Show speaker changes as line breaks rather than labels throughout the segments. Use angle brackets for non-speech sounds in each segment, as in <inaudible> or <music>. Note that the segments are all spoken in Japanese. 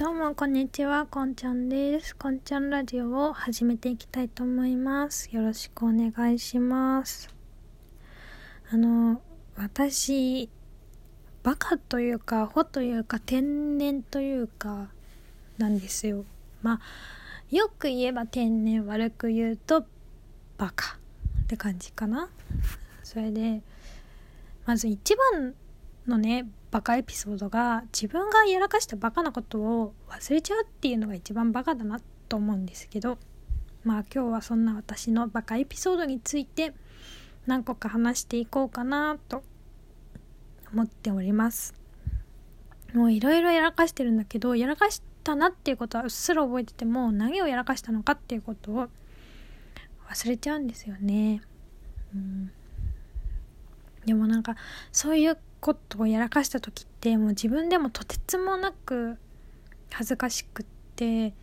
どうもこんにちは、こんちゃんです。こんちゃんラジオを始めていきたいと思います。よろしくお願いします。あの、私、バカというか、ほというか、天然というか、なんですよ。まあ、よく言えば天然、悪く言うと、バカって感じかな。それで、まず一番のね、バカエピソードが自分がやらかしたバカなことを忘れちゃうっていうのが一番バカだなと思うんですけどまあ今日はそんな私のバカエピソードについて何個か話していこうかなと思っております。もういろいろやらかしてるんだけどやらかしたなっていうことはうっすら覚えてても何をやらかしたのかっていうことを忘れちゃうんですよね。うん。でもなんかそういうことをやらかした時ってもう自分でもとてつもなく恥ずかしくって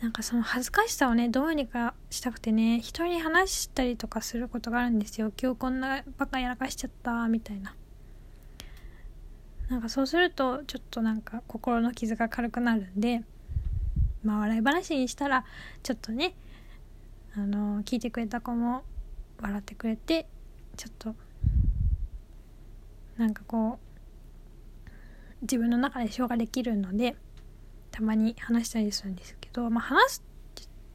なんかその恥ずかしさをねどうにかしたくてね人に話したりとかすることがあるんですよ。今日こんなバカやらかしちゃったみたいな。なんかそうするとちょっとなんか心の傷が軽くなるんでまあ笑い話にしたらちょっとねあの聞いてくれた子も笑ってくれてちょっとなんかこう自分の中で消化できるのでたまに話したりするんですけど、まあ、話す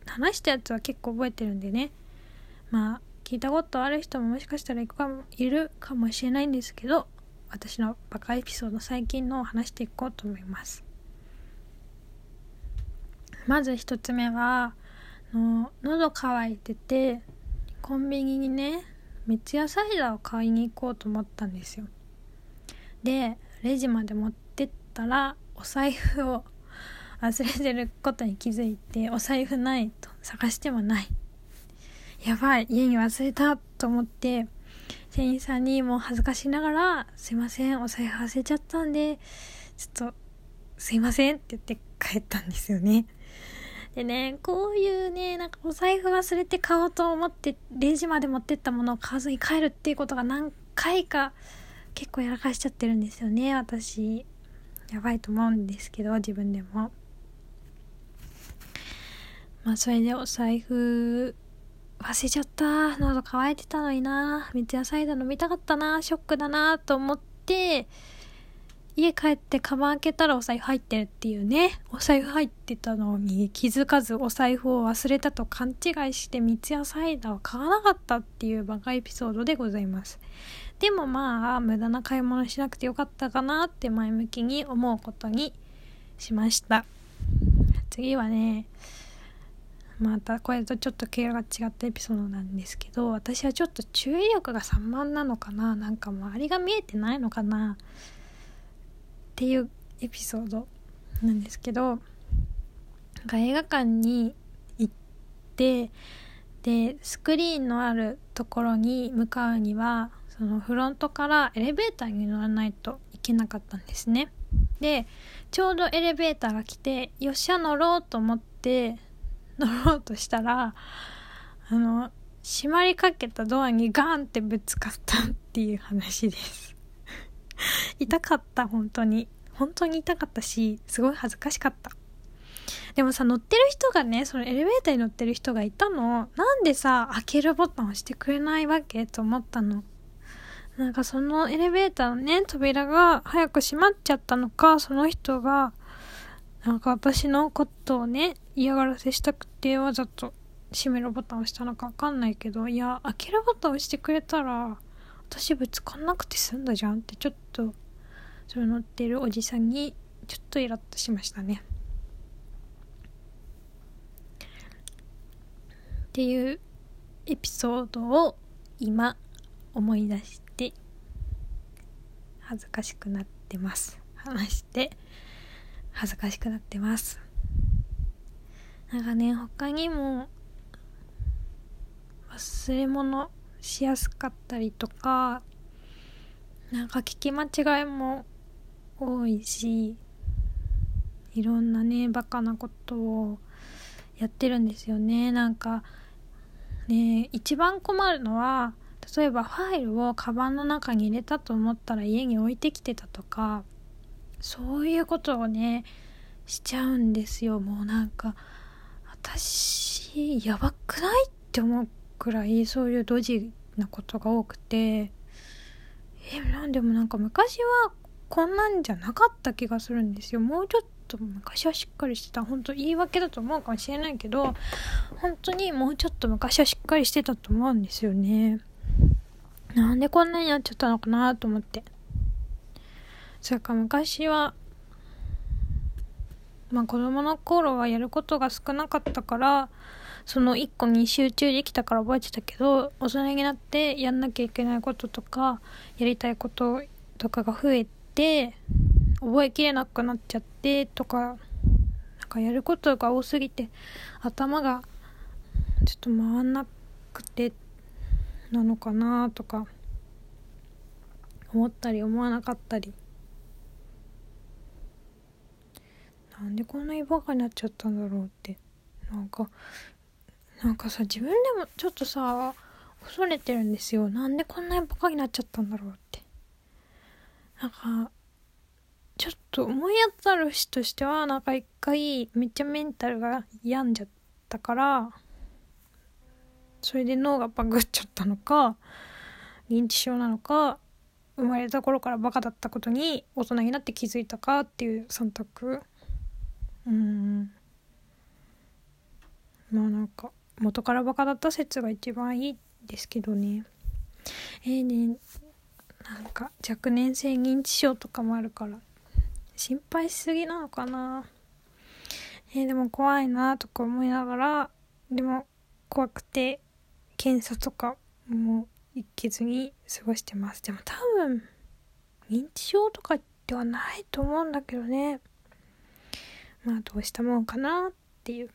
話したやつは結構覚えてるんでね。まあ聞いたことある人ももしかしたらいかもいるかもしれないんですけど私のバカエピソード最近のを話していこうと思います。まず一つ目はの喉乾いててコンビニにね三ツ矢サイダーを買いに行こうと思ったんですよ。でレジまで持ってったらお財布を <laughs> 忘れてることに気づいてお財布ないと探してもない。やばい家に忘れたと思って店員さんにもう恥ずかしながら「すいませんお財布忘れちゃったんでちょっとすいません」って言って帰ったんですよね。でねこういうねなんかお財布忘れて買おうと思ってレジまで持ってったものを買わずに帰るっていうことが何回か結構やらかしちゃってるんですよね私。やばいと思うんですけど自分でも。まあそれでお財布忘れちゃった。喉乾いてたのにな。三ツ矢サイダー飲みたかったな。ショックだなと思って。家帰ってカバン開けたらお財布入ってるっていうね。お財布入ってたのに気づかずお財布を忘れたと勘違いして三ツ矢サイダーを買わなかったっていうバカエピソードでございます。でもまあ無駄な買い物しなくてよかったかなって前向きに思うことにしました。次はねまたこれとちょっと毛が違ったエピソードなんですけど私はちょっと注意力が散漫なのかな。なんか周りが見えてないのかな。っていうエピソードなんですけど映画館に行ってでスクリーンのあるところに向かうにはそのフロントからエレベーターに乗らないといけなかったんですね。でちょうどエレベーターが来てよっしゃ乗ろうと思って乗ろうとしたらあの閉まりかけたドアにガーンってぶつかったっていう話です。<laughs> 痛かった本当に。本当に痛かったしすごい恥ずかしかった。でもさ乗ってる人がねそのエレベーターに乗ってる人がいたの。なんでさ開けるボタン押してくれないわけと思ったの。なんかそのエレベーターのね、扉が早く閉まっちゃったのか、その人が、なんか私のことをね、嫌がらせしたくてわざと閉めるボタンを押したのかわかんないけど、いや、開けるボタン押してくれたら、私ぶつかんなくて済んだじゃんってちょっと、それ乗ってるおじさんに、ちょっとイラッとしましたね。っていうエピソードを今思い出して恥ずかしくなってます話して恥ずかしくなってますなんかね他にも忘れ物しやすかったりとかなんか聞き間違いも多いしいろんなねバカなことをやってるんですよね。なんかね一番困るのは例えばファイルをカバンの中に入れたと思ったら家に置いてきてたとかそういうことをねしちゃうんですよ。もうなんか私やばくないって思うくらいそういうドジなことが多くてえなんでもなんか昔はこんなんじゃなかった気がするんですよ。もうちょっと昔はしっかりしてた。本当言い訳だと思うかもしれないけど本当にもうちょっと昔はしっかりしてたと思うんですよね。なんでこんなになっちゃったのかなと思って。それか昔はまあ子供の頃はやることが少なかったからその1個に集中できたから覚えてたけど大人になってやんなきゃいけないこととかやりたいこととかが増えて覚えきれなくなっちゃってとかなんかやることが多すぎて頭がちょっと回んなくてなのかなとか思ったり思わなかったり。なんでこんなにバカになっちゃったんだろうって。なんかなんかさ自分でもちょっとさ恐れてるんですよ。なんでこんなにバカになっちゃったんだろうって。なんかちょっと思い当たる人としてはなんか一回めっちゃメンタルが病んじゃったからそれで脳がバグっちゃったのか認知症なのか生まれた頃からバカだったことに大人になって気づいたかっていう3択うん。まあなんか元からバカだった説が一番いいですけどね。えー、ねなんか若年性認知症とかもあるから心配しすぎなのかな。えー、でも怖いなとか思いながらでも怖くて検査とかも行けずに過ごしてます。でも多分認知症とかではないと思うんだけどね。まあどうしたもんかなっていう。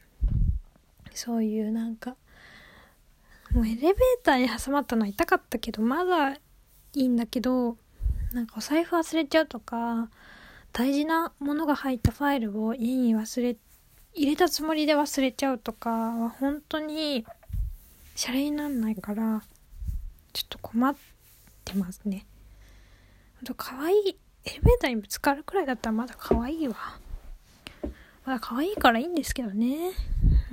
そういうなんかもうエレベーターに挟まったのは痛かったけどまだいいんだけどなんかお財布忘れちゃうとか大事なものが入ったファイルを家に忘れ入れたつもりで忘れちゃうとかは本当にシャレになんないからちょっと困ってますね。あと可愛いエレベーターにぶつかるくらいだったらまだ可愛いわ。まだ可愛いからいいんですけどね。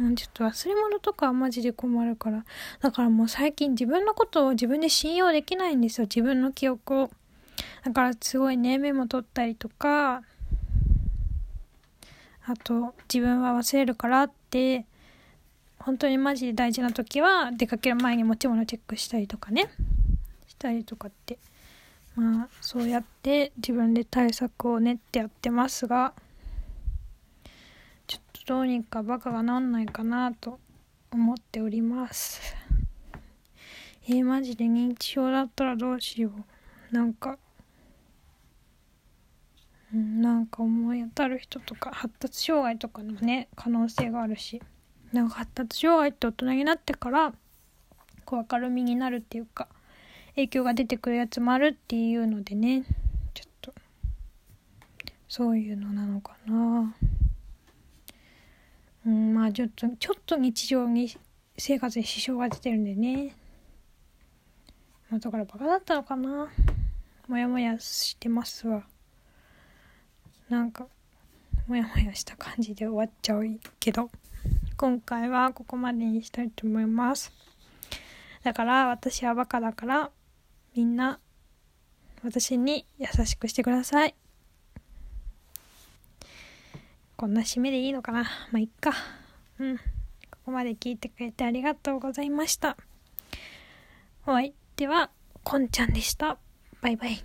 う、ちょっと忘れ物とかはマジで困るから。だからもう最近自分のことを自分で信用できないんですよ。自分の記憶を。だからすごいね、メモ取ったりとか、あと自分は忘れるからって、本当にマジで大事な時は出かける前に持ち物チェックしたりとかね。したりとかって。まあそうやって自分で対策を練ってやってますが、どうにかバカがなんないかなと思っております。<laughs> えー、マジで認知症だったらどうしよう。なんかなんか思い当たる人とか発達障害とかのね可能性があるし。なんか発達障害って大人になってからこう明るみになるっていうか影響が出てくるやつもあるっていうのでね。ちょっとそういうのなのかな。うん、まあちょっと、ちょっと日常に生活に支障が出てるんでね。まあだからバカだったのかな。もやもやしてますわ。なんか、もやもやした感じで終わっちゃうけど、今回はここまでにしたいと思います。だから私はバカだから、みんな私に優しくしてください。こんな締めでいいのかな？まあ、いっか。うん。ここまで聞いてくれてありがとうございました。お相手は、こんちゃんでした。バイバイ。